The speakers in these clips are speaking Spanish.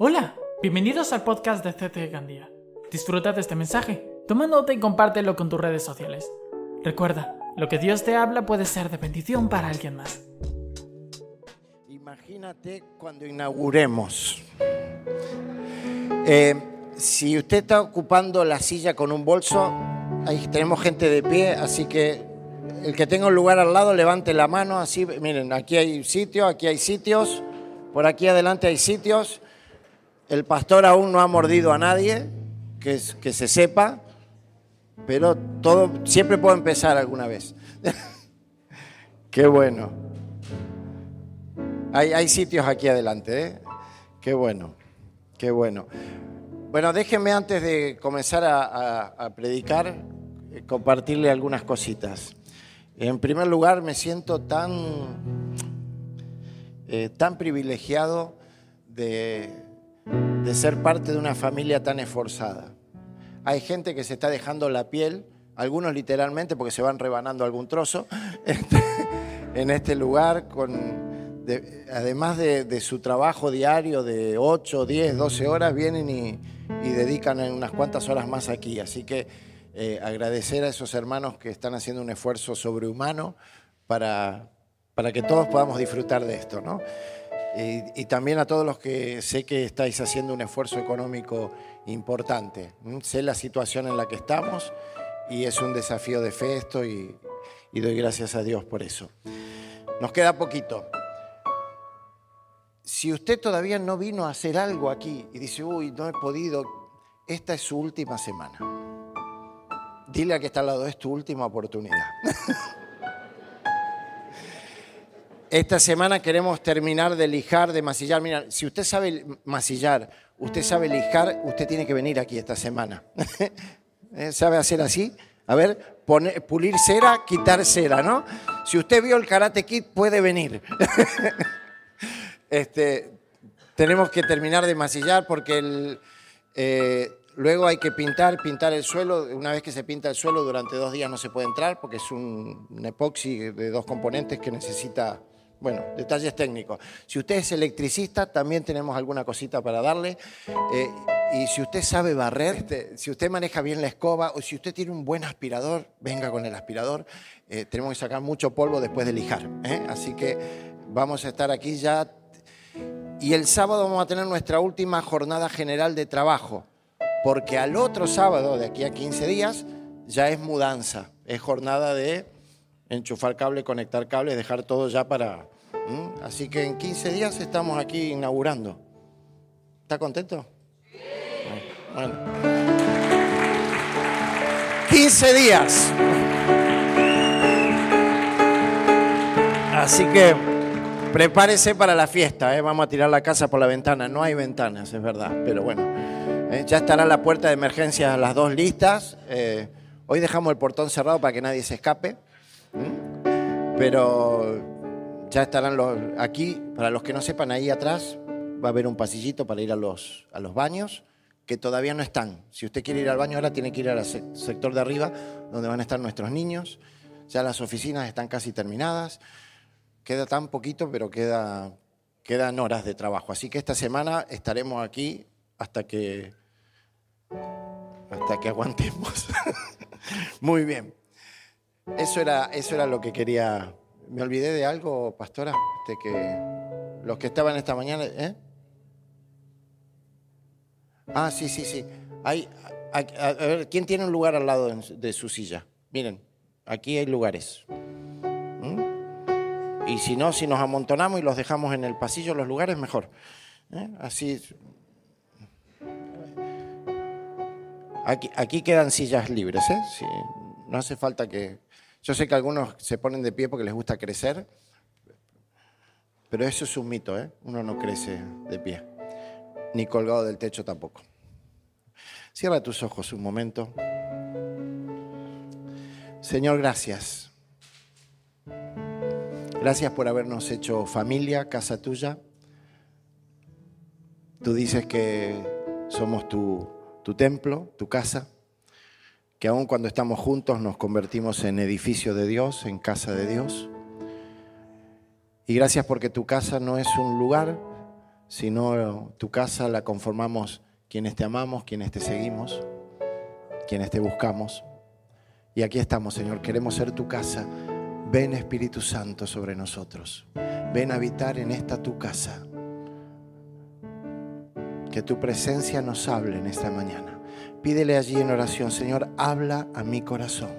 Hola, bienvenidos al podcast de CT Gandía. Disfruta de este mensaje, toma nota y compártelo con tus redes sociales. Recuerda, lo que Dios te habla puede ser de bendición para alguien más. Imagínate cuando inauguremos. Eh, si usted está ocupando la silla con un bolso, ahí tenemos gente de pie, así que el que tenga un lugar al lado levante la mano, así, miren, aquí hay sitio, aquí hay sitios, por aquí adelante hay sitios. El pastor aún no ha mordido a nadie, que, se sepa, pero todo siempre puedo empezar alguna vez. Qué bueno. Hay, hay, sitios aquí adelante, ¿eh? Qué bueno, qué bueno. Bueno, déjenme antes de comenzar a predicar, eh, compartirle algunas cositas. En primer lugar, me siento tan, eh, tan privilegiado de, de ser parte de una familia tan esforzada. Hay gente que se está dejando la piel, algunos literalmente porque se van rebanando algún trozo, este, en este lugar, además de, de, su trabajo diario de 8, 10, 12 horas, vienen y, y dedican unas cuantas horas más aquí. Así que eh, agradecer a esos hermanos que están haciendo un esfuerzo sobrehumano para, para que todos podamos disfrutar de esto, ¿no? Y, también a todos los que sé que estáis haciendo un esfuerzo económico importante. Sé la situación en la que estamos y es un desafío de fe esto y doy gracias a Dios por eso. Nos queda poquito. Si usted todavía no vino a hacer algo aquí y dice, uy, no he podido, esta es su última semana. Dile a que está al lado, es tu última oportunidad. Esta semana queremos terminar de lijar, de masillar. Mira, si usted sabe masillar, usted sabe lijar, usted tiene que venir aquí esta semana. ¿Sabe hacer así? A ver, pulir cera, quitar cera, ¿no? Si usted vio el Karate Kid, puede venir. este, tenemos que terminar de masillar porque eh, luego hay que pintar, pintar el suelo. Una vez que se pinta el suelo, durante dos días no se puede entrar porque es un, un epoxi de dos componentes que necesita bueno, detalles técnicos. Si usted es electricista, también tenemos alguna cosita para darle. Eh, y si usted sabe barrer, este, si usted maneja bien la escoba o si usted tiene un buen aspirador, venga con el aspirador. Eh, tenemos que sacar mucho polvo después de lijar. ¿eh? Así que vamos a estar aquí ya. Y el sábado vamos a tener nuestra última jornada general de trabajo. Porque al otro sábado, de aquí a 15 días, ya es mudanza. Es jornada de enchufar cable, conectar cable, dejar todo ya para... Así que en 15 días estamos aquí inaugurando. ¿Está contento? Bueno. 15 días. Así que prepárese para la fiesta. ¿eh? Vamos a tirar la casa por la ventana. No hay ventanas, es verdad, pero bueno. ¿eh? Ya estará la puerta de emergencia las dos listas. Eh, hoy dejamos el portón cerrado para que nadie se escape. Pero ya estarán los, aquí, para los que no sepan, ahí atrás va a haber un pasillito para ir a los, a los baños que todavía no están. Si usted quiere ir al baño ahora, tiene que ir al sector de arriba, donde van a estar nuestros niños. Ya las oficinas están casi terminadas. Queda tan poquito, pero queda, quedan horas de trabajo. Así que esta semana estaremos aquí hasta que, hasta que aguantemos. Muy bien. Eso era, eso era lo que quería. ¿Me olvidé de algo, pastora? De que los que estaban esta mañana. ¿eh? Ah, sí, sí, sí. Hay, a, ver, ¿quién tiene un lugar al lado de su silla? Miren, aquí hay lugares. ¿Mm? Y si no, si nos amontonamos y los dejamos en el pasillo, los lugares, mejor. ¿Eh? Así. Aquí, aquí, quedan sillas libres, ¿eh? No hace falta que, yo sé que algunos se ponen de pie porque les gusta crecer, pero eso es un mito, ¿eh? Uno no crece de pie, ni colgado del techo tampoco. Cierra tus ojos un momento. Señor, gracias. Gracias por habernos hecho familia, casa tuya. Tú dices que somos tu, tu templo, tu casa que aun cuando estamos juntos nos convertimos en edificio de Dios, en casa de Dios. Y gracias porque tu casa no es un lugar, sino tu casa la conformamos quienes te amamos, quienes te seguimos, quienes te buscamos. Y aquí estamos, Señor, queremos ser tu casa. Ven Espíritu Santo sobre nosotros. Ven a habitar en esta tu casa. Que tu presencia nos hable en esta mañana. Pídele allí en oración, Señor, habla a mi corazón.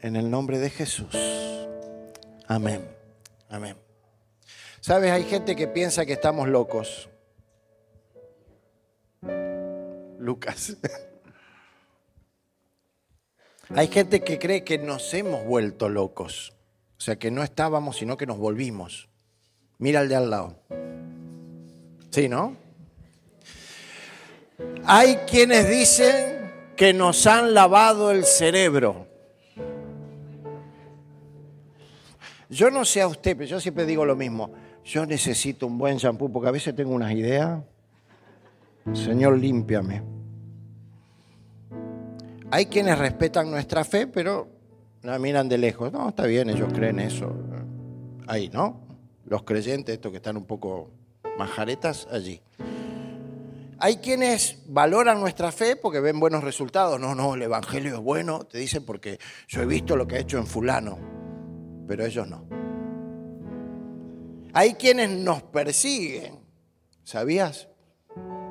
En el nombre de Jesús. Amén. Amén. Sabes, hay gente que piensa que estamos locos. Lucas. Hay gente que cree que nos hemos vuelto locos. O sea, que no estábamos, sino que nos volvimos. Mira al de al lado. Sí, ¿no? Hay quienes dicen que nos han lavado el cerebro. Yo no sé a usted, pero yo siempre digo lo mismo. Yo necesito un buen shampoo porque a veces tengo unas ideas. Señor, límpiame. Hay quienes respetan nuestra fe, pero la miran de lejos. No, está bien, ellos creen eso. Ahí, ¿no? Los creyentes, estos que están un poco majaretas, allí. Hay quienes valoran nuestra fe porque ven buenos resultados. No, no, el Evangelio es bueno, te dicen porque yo he visto lo que ha hecho en fulano, pero ellos no. Hay quienes nos persiguen, ¿sabías?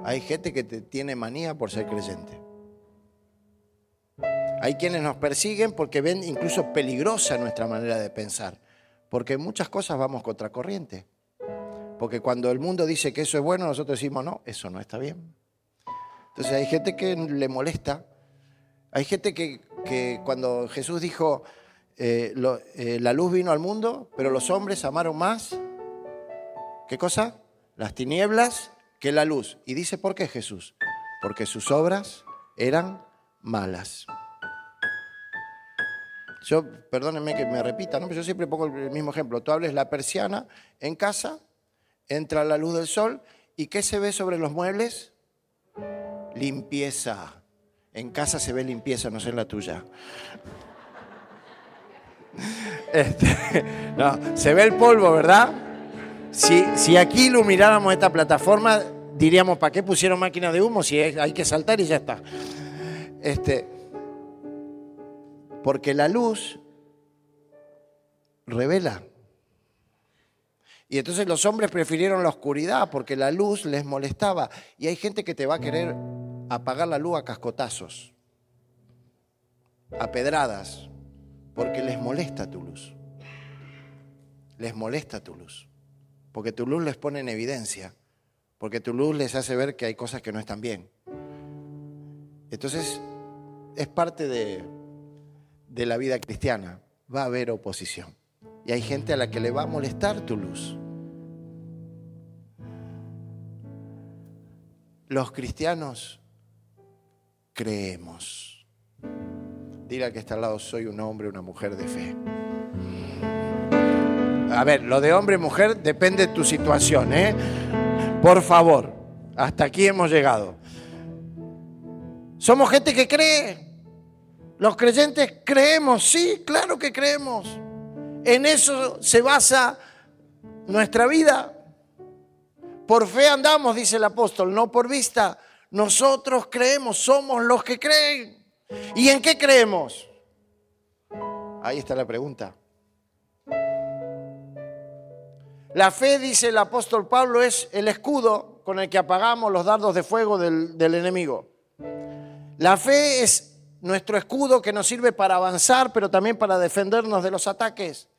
Hay gente que te tiene manía por ser creyente. Hay quienes nos persiguen porque ven incluso peligrosa nuestra manera de pensar, porque en muchas cosas vamos contracorriente. Porque cuando el mundo dice que eso es bueno, nosotros decimos, no, eso no está bien. Entonces hay gente que le molesta. Hay gente que, cuando Jesús dijo, eh, eh, la luz vino al mundo, pero los hombres amaron más, ¿qué cosa? Las tinieblas que la luz. Y dice, ¿por qué Jesús? Porque sus obras eran malas. Yo, perdónenme que me repita, ¿no? pero yo siempre pongo el mismo ejemplo. Tú hables la persiana en casa, entra la luz del sol, ¿y qué se ve sobre los muebles? Limpieza. En casa se ve limpieza, no sé la tuya. Este, no, se ve el polvo, ¿verdad? Si, si aquí ilumináramos esta plataforma, diríamos, ¿para qué pusieron máquina de humo? Si hay que saltar y ya está. Este, porque la luz revela. Y entonces los hombres prefirieron la oscuridad porque la luz les molestaba. Y hay gente que te va a querer apagar la luz a cascotazos, a pedradas, porque les molesta tu luz. Les molesta tu luz. Porque tu luz les pone en evidencia. Porque tu luz les hace ver que hay cosas que no están bien. Entonces, es parte de, de la vida cristiana, va a haber oposición. Y hay gente a la que le va a molestar tu luz. Los cristianos creemos. Diga que está al lado, soy un hombre, una mujer de fe. A ver, lo de hombre y mujer depende de tu situación, ¿eh? Por favor, hasta aquí hemos llegado. Somos gente que cree. Los creyentes creemos, sí, claro que creemos. En eso se basa nuestra vida. Por fe andamos, dice el apóstol, no por vista. Nosotros creemos, somos los que creen. ¿Y en qué creemos? Ahí está la pregunta. La fe, dice el apóstol Pablo, es el escudo con el que apagamos los dardos de fuego del, del enemigo. La fe es nuestro escudo que nos sirve para avanzar, pero también para defendernos de los ataques.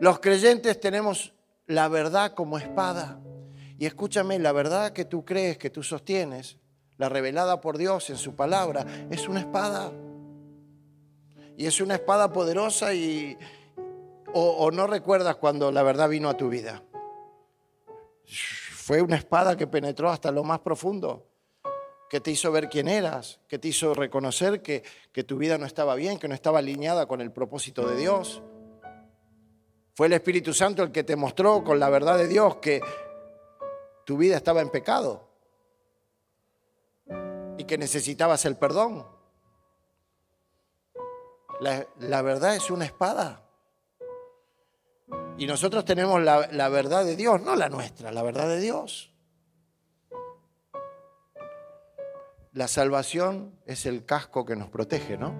Los creyentes tenemos la verdad como espada. Y escúchame, la verdad que tú crees, que tú sostienes, la revelada por Dios en su palabra, es una espada. Y es una espada poderosa y... O, no recuerdas cuando la verdad vino a tu vida. Fue una espada que penetró hasta lo más profundo que te hizo ver quién eras, que te hizo reconocer que, que tu vida no estaba bien, que no estaba alineada con el propósito de Dios. Fue el Espíritu Santo el que te mostró con la verdad de Dios que tu vida estaba en pecado y que necesitabas el perdón. La, verdad es una espada. Y nosotros tenemos la, la verdad de Dios, no la nuestra, la verdad de Dios. La salvación es el casco que nos protege, ¿no?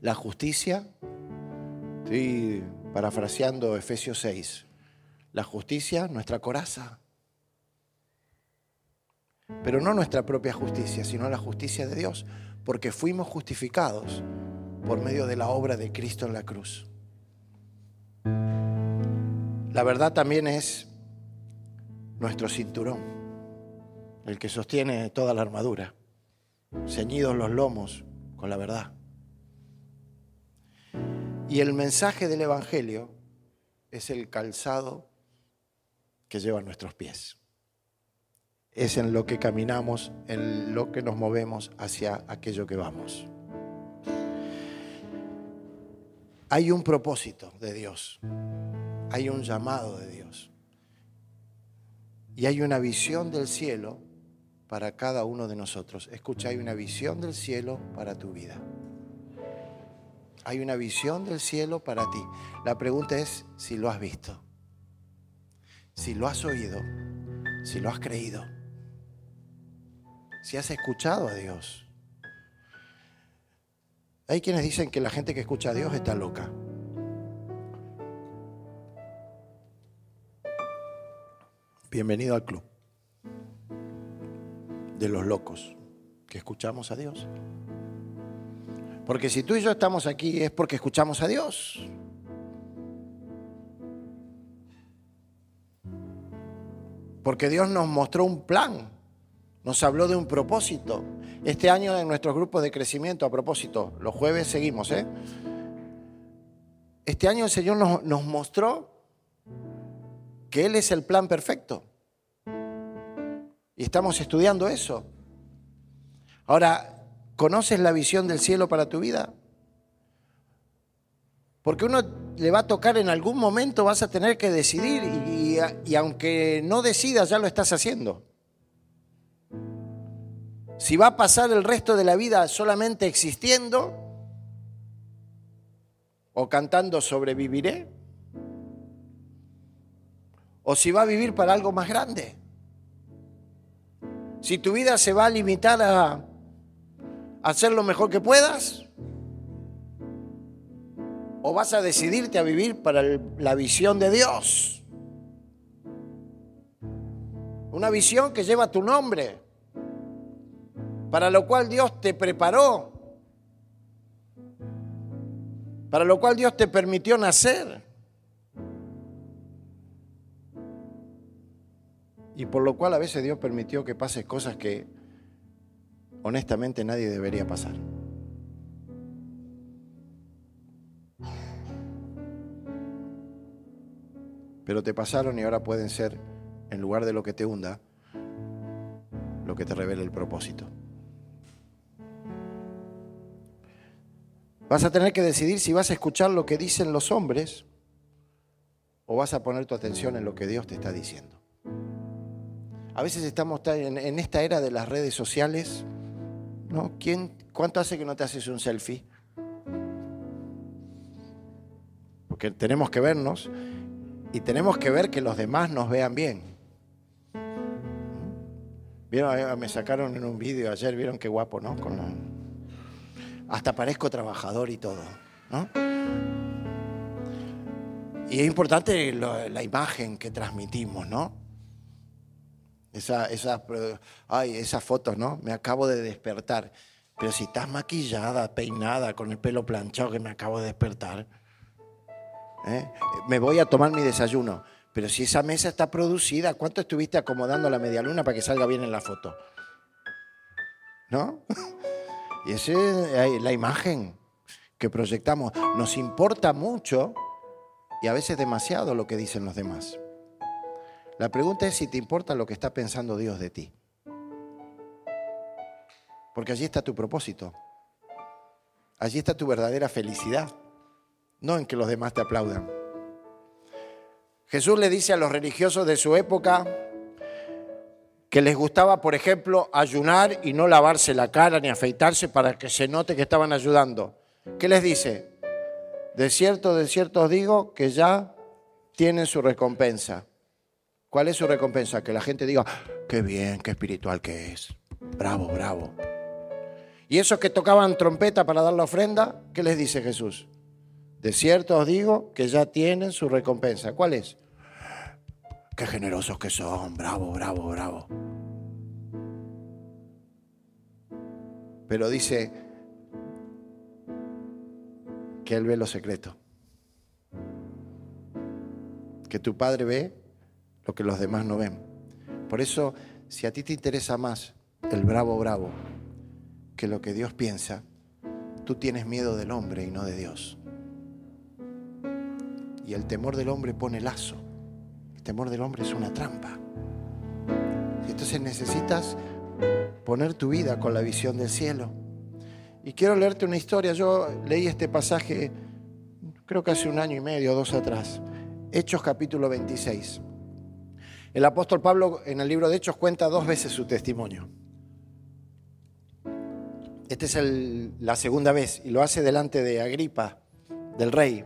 La justicia, estoy parafraseando Efesios 6, la justicia, nuestra coraza. Pero no nuestra propia justicia, sino la justicia de Dios, porque fuimos justificados por medio de la obra de Cristo en la cruz. La verdad también es nuestro cinturón el que sostiene toda la armadura, ceñidos los lomos con la verdad. Y el mensaje del Evangelio es el calzado que lleva nuestros pies. Es en lo que caminamos, en lo que nos movemos hacia aquello que vamos. Hay un propósito de Dios, hay un llamado de Dios y hay una visión del cielo para cada uno de nosotros. Escucha, hay una visión del cielo para tu vida. Hay una visión del cielo para ti. La pregunta es si lo has visto, si lo has oído, si lo has creído, si has escuchado a Dios. Hay quienes dicen que la gente que escucha a Dios está loca. Bienvenido al club de los locos que escuchamos a Dios. Porque si tú y yo estamos aquí es porque escuchamos a Dios. Porque Dios nos mostró un plan, nos habló de un propósito. Este año en nuestros grupos de crecimiento, a propósito, los jueves seguimos, ¿eh? Este año el Señor nos, nos mostró que Él es el plan perfecto. Y estamos estudiando eso. Ahora, ¿conoces la visión del cielo para tu vida? Porque uno le va a tocar en algún momento, vas a tener que decidir y, y, aunque no decidas, ya lo estás haciendo. Si va a pasar el resto de la vida solamente existiendo o cantando sobreviviré, o si va a vivir para algo más grande. Si tu vida se va a limitar a hacer lo mejor que puedas, o vas a decidirte a vivir para la visión de Dios. Una visión que lleva tu nombre, para lo cual Dios te preparó, para lo cual Dios te permitió nacer. y por lo cual a veces Dios permitió que pases cosas que honestamente nadie debería pasar. Pero te pasaron y ahora pueden ser, en lugar de lo que te hunda, lo que te revela el propósito. Vas a tener que decidir si vas a escuchar lo que dicen los hombres o vas a poner tu atención en lo que Dios te está diciendo. A veces estamos en, esta era de las redes sociales, ¿no? ¿Quién, ¿Cuánto hace que no te haces un selfie? Porque tenemos que vernos y tenemos que ver que los demás nos vean bien. ¿Vieron? Me sacaron en un vídeo ayer, vieron qué guapo, ¿no? Hasta parezco trabajador y todo, ¿no? Y es importante la imagen que transmitimos, ¿no? Esa, esa, ay, esas fotos, ¿no? Me acabo de despertar. Pero si estás maquillada, peinada, con el pelo planchado que me acabo de despertar, ¿eh? me voy a tomar mi desayuno. Pero si esa mesa está producida, ¿cuánto estuviste acomodando la media luna para que salga bien en la foto? ¿No? Y esa es la imagen que proyectamos. Nos importa mucho y a veces demasiado lo que dicen los demás. La pregunta es si te importa lo que está pensando Dios de ti. Porque allí está tu propósito. Allí está tu verdadera felicidad. No en que los demás te aplaudan. Jesús le dice a los religiosos de su época que les gustaba, por ejemplo, ayunar y no lavarse la cara ni afeitarse para que se note que estaban ayudando. ¿Qué les dice? De cierto, de cierto os digo que ya tienen su recompensa. ¿Cuál es su recompensa? Que la gente diga, qué bien, qué espiritual que es. Bravo, bravo. Y esos que tocaban trompeta para dar la ofrenda, ¿qué les dice Jesús? De cierto os digo que ya tienen su recompensa. ¿Cuál es? Qué generosos que son, bravo, bravo, bravo. Pero dice que Él ve lo secreto. Que tu Padre ve lo que los demás no ven. Por eso, si a ti te interesa más el bravo, bravo, que lo que Dios piensa, tú tienes miedo del hombre y no de Dios. Y el temor del hombre pone lazo. El temor del hombre es una trampa. Entonces necesitas poner tu vida con la visión del cielo. Y quiero leerte una historia. Yo leí este pasaje, creo que hace un año y medio, dos atrás. Hechos capítulo 26. El apóstol Pablo en el libro de Hechos cuenta dos veces su testimonio. Esta es la segunda vez y lo hace delante de Agripa, del rey.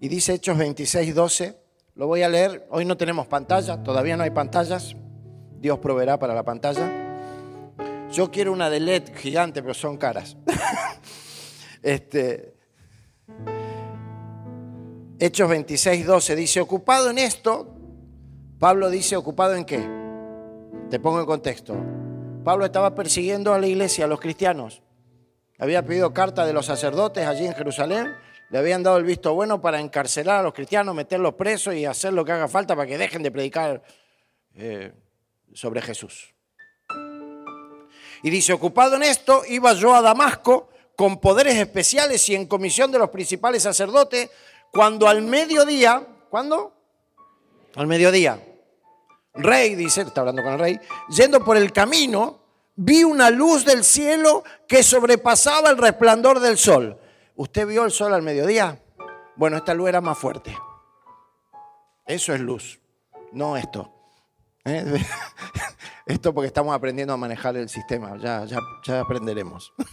Y dice Hechos 26, 12. Lo voy a leer. Hoy no tenemos pantalla, todavía no hay pantallas. Dios proveerá para la pantalla. Yo quiero una de LED gigante, pero son caras. este, Hechos 26, 12 dice, ocupado en esto, Pablo dice, ocupado en qué? Te pongo en contexto. Pablo estaba persiguiendo a la iglesia, a los cristianos. Había pedido carta de los sacerdotes allí en Jerusalén. Le habían dado el visto bueno para encarcelar a los cristianos, meterlos presos y hacer lo que haga falta para que dejen de predicar eh, sobre Jesús. Y dice, ocupado en esto, iba yo a Damasco con poderes especiales y en comisión de los principales sacerdotes, cuando al mediodía, ¿cuándo? Al mediodía, rey, dice, está hablando con el rey, yendo por el camino, vi una luz del cielo que sobrepasaba el resplandor del sol. ¿Usted vio el sol al mediodía? Bueno, esta luz era más fuerte. Eso es luz, no esto. ¿Eh? Esto porque estamos aprendiendo a manejar el sistema, ya, ya, ya aprenderemos.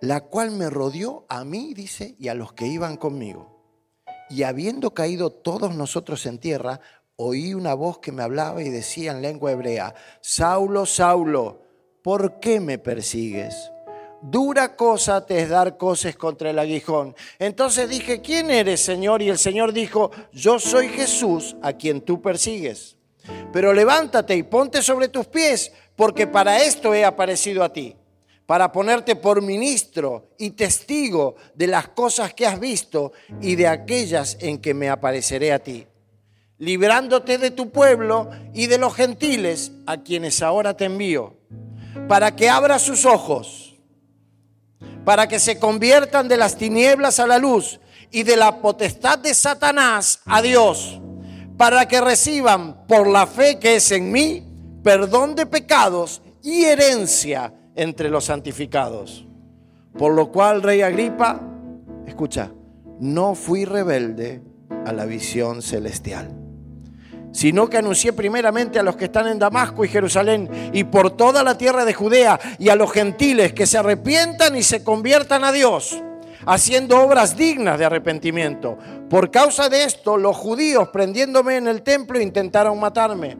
La cual me rodeó a mí, dice, y a los que iban conmigo. Y habiendo caído todos nosotros en tierra, oí una voz que me hablaba y decía en lengua hebrea, Saulo, Saulo, ¿por qué me persigues? Dura cosa te es dar cosas contra el aguijón. Entonces dije, ¿quién eres, Señor? Y el Señor dijo, yo soy Jesús a quien tú persigues. Pero levántate y ponte sobre tus pies, porque para esto he aparecido a ti para ponerte por ministro y testigo de las cosas que has visto y de aquellas en que me apareceré a ti, librándote de tu pueblo y de los gentiles a quienes ahora te envío, para que abra sus ojos, para que se conviertan de las tinieblas a la luz y de la potestad de Satanás a Dios, para que reciban por la fe que es en mí perdón de pecados y herencia entre los santificados. Por lo cual, rey Agripa, escucha, no fui rebelde a la visión celestial, sino que anuncié primeramente a los que están en Damasco y Jerusalén y por toda la tierra de Judea y a los gentiles que se arrepientan y se conviertan a Dios, haciendo obras dignas de arrepentimiento. Por causa de esto, los judíos, prendiéndome en el templo, intentaron matarme,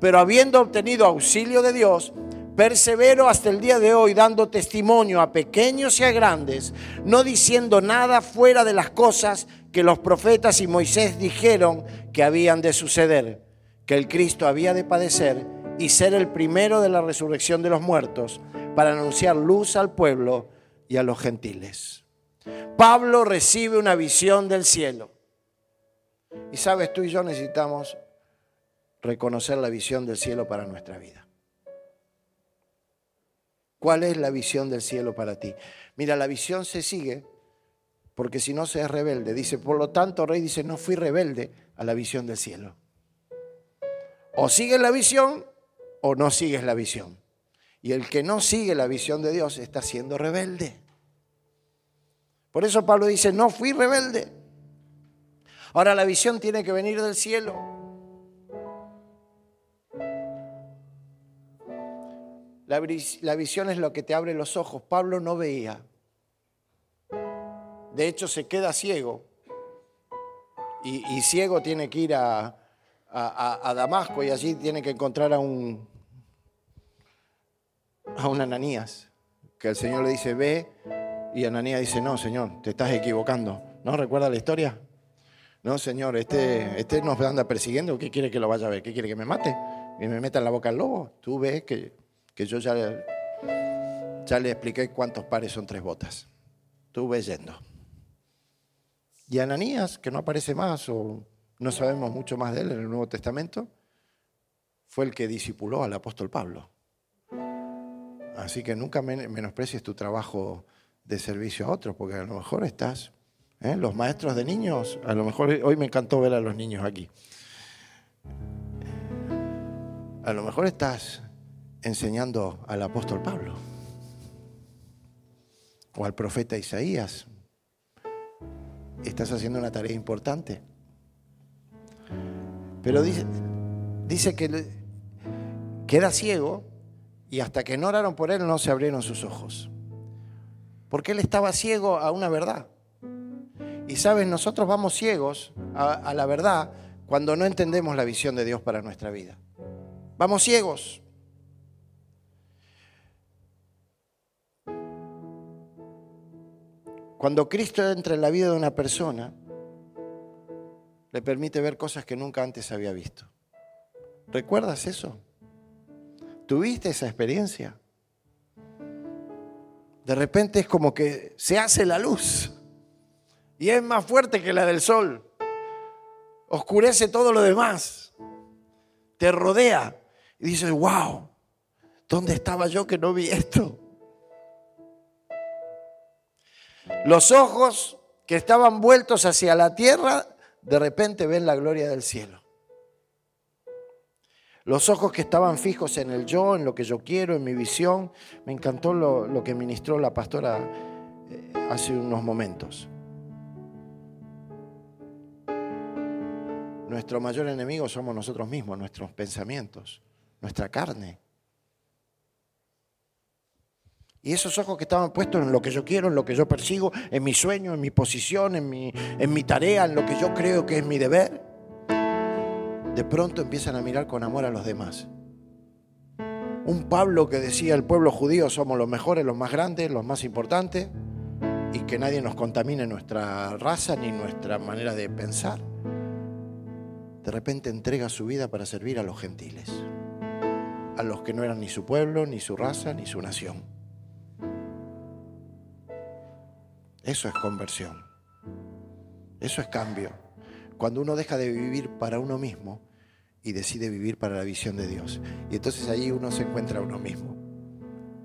pero habiendo obtenido auxilio de Dios, Persevero hasta el día de hoy dando testimonio a pequeños y a grandes, no diciendo nada fuera de las cosas que los profetas y Moisés dijeron que habían de suceder, que el Cristo había de padecer y ser el primero de la resurrección de los muertos, para anunciar luz al pueblo y a los gentiles. Pablo recibe una visión del cielo. Y sabes, tú y yo necesitamos reconocer la visión del cielo para nuestra vida. ¿Cuál es la visión del cielo para ti? Mira, la visión se sigue porque si no se es rebelde. Dice, por lo tanto, rey dice, no fui rebelde a la visión del cielo. O sigues la visión o no sigues la visión. Y el que no sigue la visión de Dios está siendo rebelde. Por eso Pablo dice, no fui rebelde. Ahora la visión tiene que venir del cielo. La, visión es lo que te abre los ojos. Pablo no veía, De hecho, se queda ciego. Y, ciego tiene que ir a, a, Damasco y allí tiene que encontrar a un, a un Ananías. Que el Señor le dice, ve. Y Ananías dice, no, Señor, te estás equivocando. ¿No recuerda la historia? No, Señor, este, este nos anda persiguiendo. ¿Qué quiere que lo vaya a ver? ¿Qué quiere que me mate? ¿Y me meta en la boca el lobo? Tú ves que, que yo ya, ya le expliqué cuántos pares son tres botas. Ves yendo. Y Ananías, que no aparece más o no sabemos mucho más de él en el Nuevo Testamento, fue el que discipuló al apóstol Pablo. Así que nunca menosprecies tu trabajo de servicio a otros, porque a lo mejor estás, ¿eh? los maestros de niños, a lo mejor hoy me encantó ver a los niños aquí. A lo mejor estás enseñando al apóstol Pablo o al profeta Isaías estás haciendo una tarea importante. Pero dice, dice que queda ciego y hasta que no oraron por él no se abrieron sus ojos. Porque él estaba ciego a una verdad. Y sabes, nosotros vamos ciegos a la verdad cuando no entendemos la visión de Dios para nuestra vida. Vamos ciegos. Cuando Cristo entra en la vida de una persona, le permite ver cosas que nunca antes había visto. ¿Recuerdas eso? ¿Tuviste esa experiencia? De repente es como que se hace la luz y es más fuerte que la del sol. Oscurece todo lo demás. Te rodea y dices, wow, ¿dónde estaba yo que no vi esto? Los ojos que estaban vueltos hacia la tierra, de repente ven la gloria del cielo. Los ojos que estaban fijos en el yo, en lo que yo quiero, en mi visión. Me encantó lo, que ministró la pastora eh, hace unos momentos. Nuestro mayor enemigo somos nosotros mismos, nuestros pensamientos, nuestra carne. Y esos ojos que estaban puestos en lo que yo quiero, en lo que yo persigo, en mi sueño, en mi posición, en mi, en mi tarea, en lo que yo creo que es mi deber, de pronto empiezan a mirar con amor a los demás. Un Pablo que decía, el pueblo judío somos los mejores, los más grandes, los más importantes, y que nadie nos contamine nuestra raza ni nuestra manera de pensar. De repente entrega su vida para servir a los gentiles, a los que no eran ni su pueblo, ni su raza, ni su nación. Eso es conversión. Eso es cambio. Cuando uno deja de vivir para uno mismo y decide vivir para la visión de Dios. Y entonces ahí uno se encuentra a uno mismo.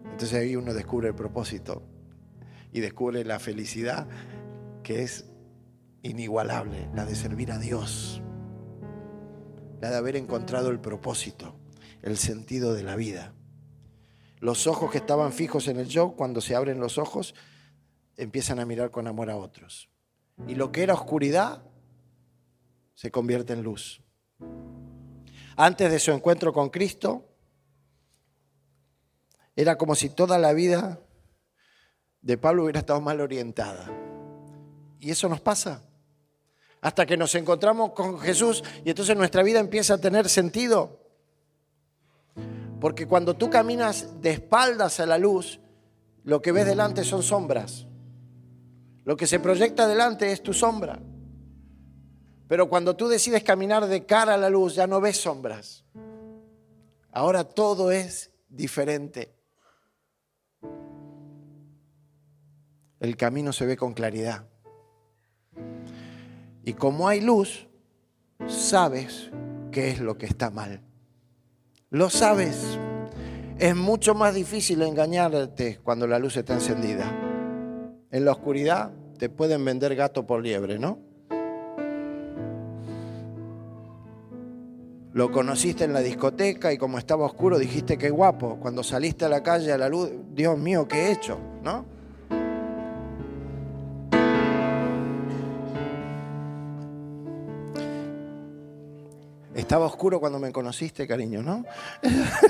Entonces ahí uno descubre el propósito y descubre la felicidad que es inigualable, la de servir a Dios, la de haber encontrado el propósito, el sentido de la vida. Los ojos que estaban fijos en el yo, cuando se abren los ojos, empiezan a mirar con amor a otros. Y lo que era oscuridad se convierte en luz. Antes de su encuentro con Cristo, era como si toda la vida de Pablo hubiera estado mal orientada. Y eso nos pasa. Hasta que nos encontramos con Jesús y entonces nuestra vida empieza a tener sentido. Porque cuando tú caminas de espaldas a la luz, lo que ves delante son sombras. Lo que se proyecta delante es tu sombra. Pero cuando tú decides caminar de cara a la luz, ya no ves sombras. Ahora todo es diferente. El camino se ve con claridad. Y como hay luz, sabes qué es lo que está mal. Lo sabes. Es mucho más difícil engañarte cuando la luz está encendida. En la oscuridad te pueden vender gato por liebre, ¿no? Lo conociste en la discoteca y como estaba oscuro dijiste que guapo. Cuando saliste a la calle a la luz, Dios mío, ¿qué he hecho? ¿No? Estaba oscuro cuando me conociste, cariño, ¿no?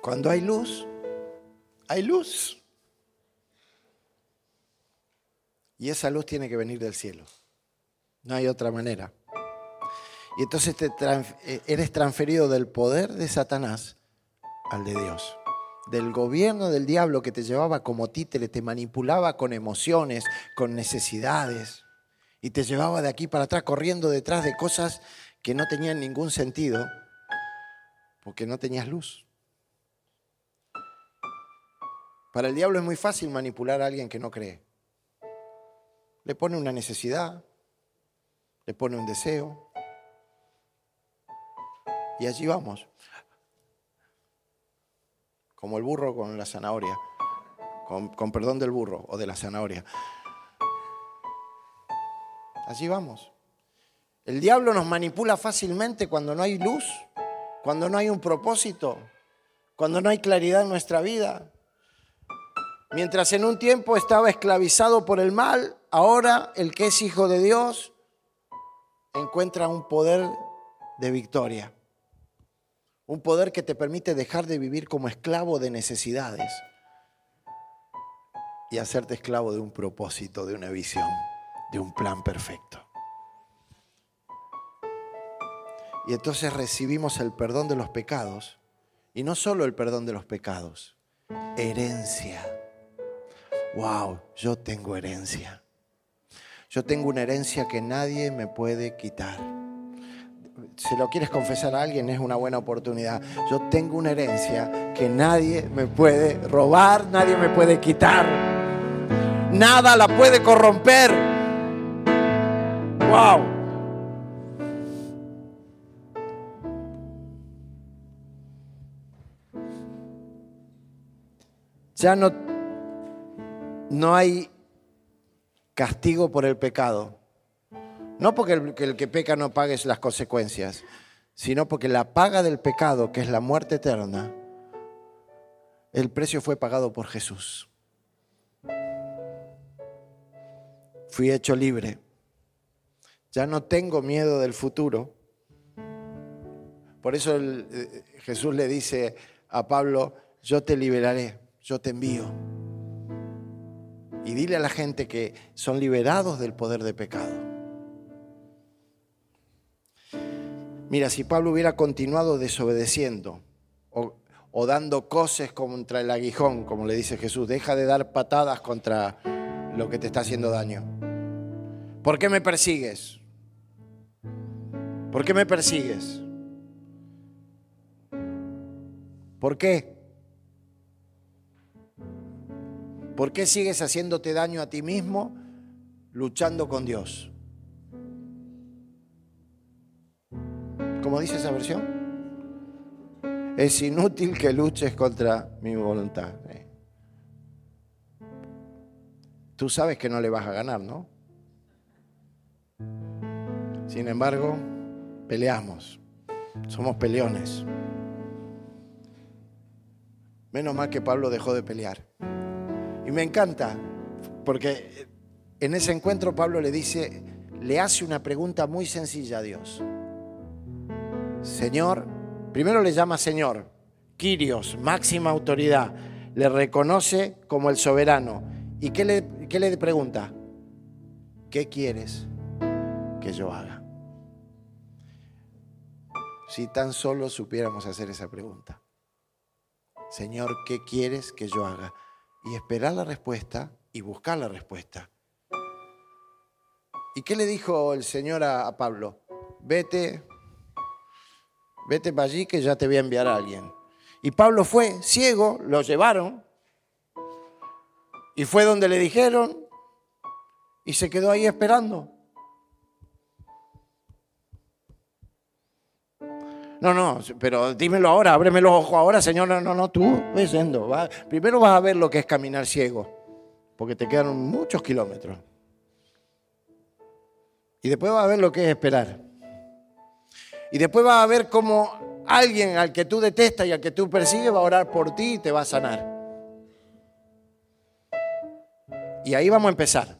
Cuando hay luz, hay luz. Y esa luz tiene que venir del cielo. No hay otra manera. Y entonces te eh, eres transferido del poder de Satanás al de Dios. Del gobierno del diablo que te llevaba como títere, te manipulaba con emociones, con necesidades. Y te llevaba de aquí para atrás corriendo detrás de cosas que no tenían ningún sentido porque no tenías luz. Para el diablo es muy fácil manipular a alguien que no cree. Le pone una necesidad, le pone un deseo, y allí vamos. Como el burro con la zanahoria, con, perdón del burro o de la zanahoria. Allí vamos. El diablo nos manipula fácilmente cuando no hay luz, cuando no hay un propósito, cuando no hay claridad en nuestra vida. Mientras en un tiempo estaba esclavizado por el mal, ahora el que es hijo de Dios encuentra un poder de victoria. Un poder que te permite dejar de vivir como esclavo de necesidades y hacerte esclavo de un propósito, de una visión, de un plan perfecto. Y entonces recibimos el perdón de los pecados, y no solo el perdón de los pecados, herencia wow, yo tengo herencia. Yo tengo una herencia que nadie me puede quitar. Si lo quieres confesar a alguien, es una buena oportunidad. Yo tengo una herencia que nadie me puede robar, nadie me puede quitar. Nada la puede corromper. Wow. Ya no no hay castigo por el pecado. No porque el, que peca no pague las consecuencias, sino porque la paga del pecado, que es la muerte eterna, el precio fue pagado por Jesús. Fui hecho libre. Ya no tengo miedo del futuro. Por eso eh, Jesús le dice a Pablo, yo te liberaré, yo te envío y dile a la gente que son liberados del poder de pecado. Mira, si Pablo hubiera continuado desobedeciendo o, dando coces contra el aguijón, como le dice Jesús, deja de dar patadas contra lo que te está haciendo daño. ¿Por qué me persigues? ¿Por qué me persigues? ¿Por qué? ¿Por qué sigues haciéndote daño a ti mismo luchando con Dios? ¿Cómo dice esa versión? Es inútil que luches contra mi voluntad. Eh. Tú sabes que no le vas a ganar, ¿no? Sin embargo, peleamos. Somos peleones. Menos mal que Pablo dejó de pelear. Me encanta, porque en ese encuentro Pablo le dice, le hace una pregunta muy sencilla a Dios. Señor, primero le llama Señor, Quirios, máxima autoridad, le reconoce como el soberano. ¿Y qué le, qué le pregunta? ¿Qué quieres que yo haga? Si tan solo supiéramos hacer esa pregunta. Señor, ¿qué quieres que yo haga? Y esperar la respuesta y buscar la respuesta. ¿Y qué le dijo el Señor a, Pablo? Vete, vete para allí que ya te voy a enviar a alguien. Y Pablo fue ciego, lo llevaron y fue donde le dijeron y se quedó ahí esperando. No, no, pero dímelo ahora, ábreme los ojos ahora, Señor. No, no, no, tú ves yendo. Primero vas a ver lo que es caminar ciego, porque te quedan muchos kilómetros. Y después vas a ver lo que es esperar. Y después vas a ver cómo alguien al que tú detestas y al que tú persigues va a orar por ti y te va a sanar. Y ahí vamos a empezar.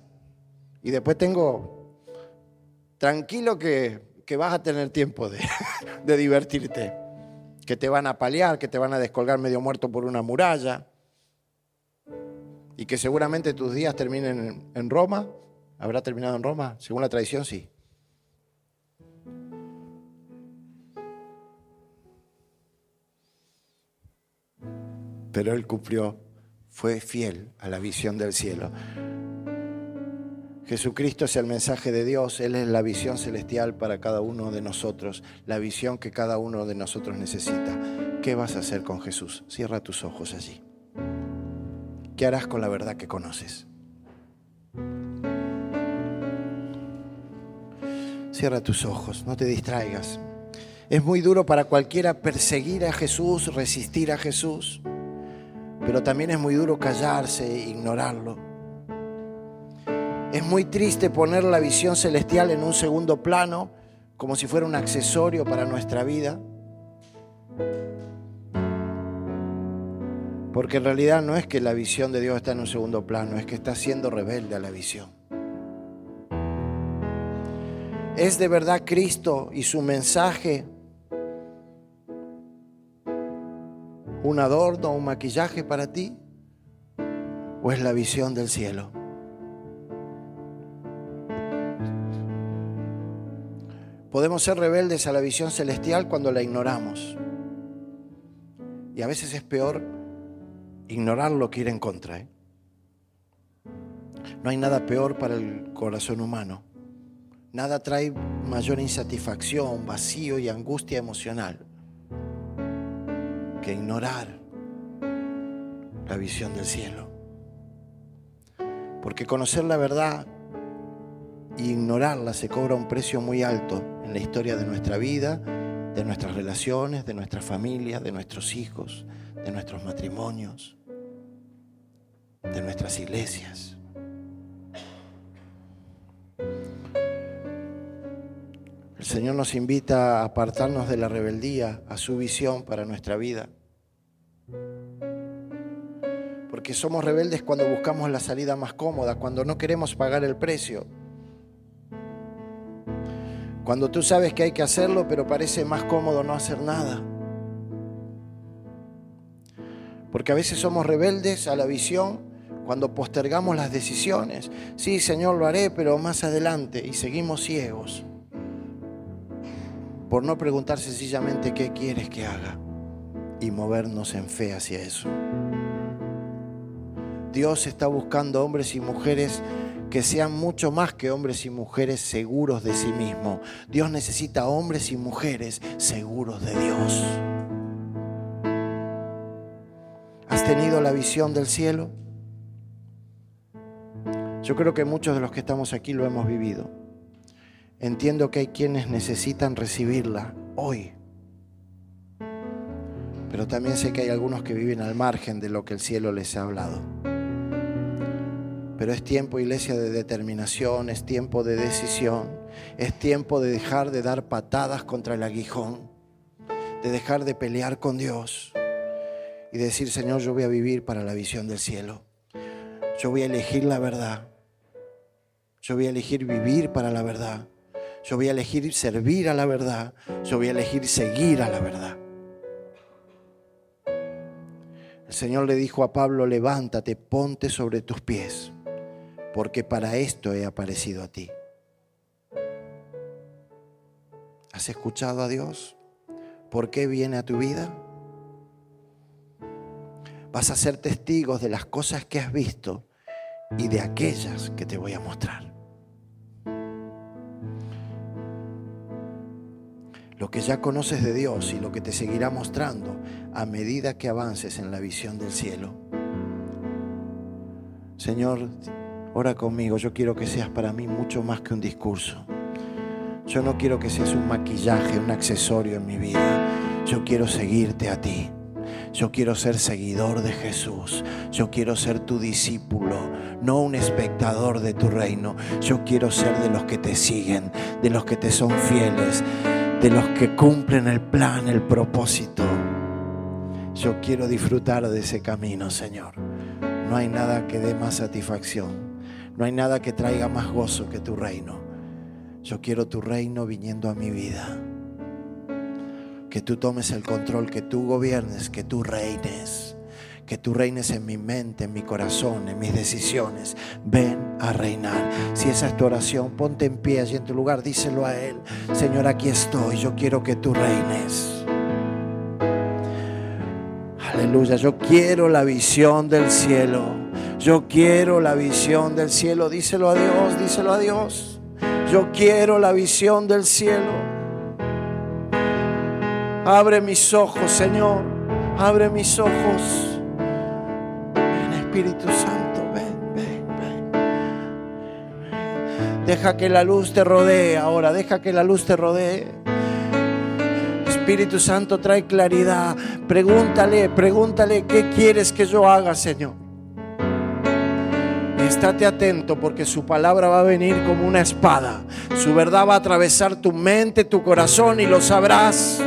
Y después tengo, tranquilo que que vas a tener tiempo de, divertirte, que te van a paliar, que te van a descolgar medio muerto por una muralla y y que seguramente tus días terminen en Roma. ¿Habrá terminado en Roma? Según la tradición, sí. Pero Él cumplió, fue fiel a la visión del cielo. Jesucristo es el mensaje de Dios, Él es la visión celestial para cada uno de nosotros, la visión que cada uno de nosotros necesita. ¿Qué vas a hacer con Jesús? Cierra tus ojos allí. ¿Qué harás con la verdad que conoces? Cierra tus ojos, no te distraigas. Es muy duro para cualquiera perseguir a Jesús, resistir a Jesús, pero también es muy duro callarse e ignorarlo. Es muy triste poner la visión celestial en un segundo plano, como si fuera un accesorio para nuestra vida. Porque en realidad no es que la visión de Dios está en un segundo plano, es que está siendo rebelde a la visión. ¿Es de verdad Cristo y su mensaje un adorno, un maquillaje para ti? ¿O es la visión del cielo? Podemos ser rebeldes a la visión celestial cuando la ignoramos. Y a veces es peor ignorarlo que ir en contra. ¿eh? No hay nada peor para el corazón humano. Nada trae mayor insatisfacción, vacío y angustia emocional que ignorar la visión del cielo. Porque conocer la verdad e ignorarla se cobra un precio muy alto en la historia de nuestra vida, de nuestras relaciones, de nuestra familia, de nuestros hijos, de nuestros matrimonios, de nuestras iglesias. El Señor nos invita a apartarnos de la rebeldía a su visión para nuestra vida. Porque somos rebeldes cuando buscamos la salida más cómoda, cuando no queremos pagar el precio cuando tú sabes que hay que hacerlo, pero parece más cómodo no hacer nada. Porque a veces somos rebeldes a la visión cuando postergamos las decisiones. Sí, Señor, lo haré, pero más adelante. Y seguimos ciegos por no preguntar sencillamente qué quieres que haga y movernos en fe hacia eso. Dios está buscando hombres y mujeres que sean mucho más que hombres y mujeres seguros de sí mismos. Dios necesita hombres y mujeres seguros de Dios. ¿Has tenido la visión del cielo? Yo creo que muchos de los que estamos aquí lo hemos vivido. Entiendo que hay quienes necesitan recibirla hoy. Pero también sé que hay algunos que viven al margen de lo que el cielo les ha hablado. Pero es tiempo, iglesia, de determinación, es tiempo de decisión, es tiempo de dejar de dar patadas contra el aguijón, de dejar de pelear con Dios y decir, Señor, yo voy a vivir para la visión del cielo. Yo voy a elegir la verdad. Yo voy a elegir vivir para la verdad. Yo voy a elegir servir a la verdad. Yo voy a elegir seguir a la verdad. El Señor le dijo a Pablo, levántate, ponte sobre tus pies porque para esto he aparecido a ti. ¿Has escuchado a Dios? ¿Por qué viene a tu vida? Vas a ser testigos de las cosas que has visto y de aquellas que te voy a mostrar. Lo que ya conoces de Dios y lo que te seguirá mostrando a medida que avances en la visión del cielo. Señor, Ora conmigo, yo quiero que seas para mí mucho más que un discurso. Yo no quiero que seas un maquillaje, un accesorio en mi vida. Yo quiero seguirte a ti. Yo quiero ser seguidor de Jesús. Yo quiero ser tu discípulo, no un espectador de tu reino. Yo quiero ser de los que te siguen, de los que te son fieles, de los que cumplen el plan, el propósito. Yo quiero disfrutar de ese camino, Señor. No hay nada que dé más satisfacción no hay nada que traiga más gozo que tu reino. Yo quiero tu reino viniendo a mi vida. Que tú tomes el control, que tú gobiernes, que tú reines, que tú reines en mi mente, en mi corazón, en mis decisiones. Ven a reinar. Si esa es tu oración, ponte en pie allí en tu lugar, díselo a Él. Señor, aquí estoy, yo quiero que tú reines. Aleluya, yo quiero la visión del cielo. Yo quiero la visión del cielo. Díselo a Dios, díselo a Dios. Yo quiero la visión del cielo. Abre mis ojos, Señor. Abre mis ojos. Ven, Espíritu Santo, ven, ven, ven. Deja que la luz te rodee ahora. Deja que la luz te rodee. Espíritu Santo trae claridad. Pregúntale, pregúntale qué quieres que yo haga, Señor. Estate atento porque su palabra va a venir como una espada. Su verdad va a atravesar tu mente, tu corazón y lo sabrás.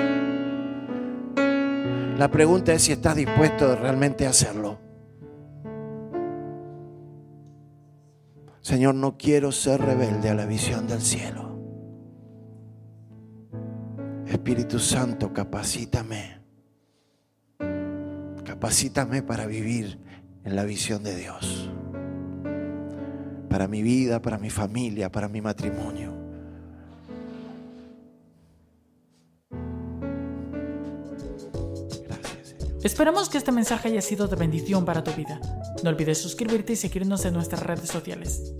La pregunta es si estás dispuesto realmente a hacerlo. Señor, no quiero ser rebelde a la visión del cielo. Espíritu Santo, capacítame. Capacítame para vivir en la visión de Dios. Para mi vida, para mi familia, para mi matrimonio. Gracias. Esperamos que este mensaje haya sido de bendición para tu vida. No olvides suscribirte y seguirnos en nuestras redes sociales.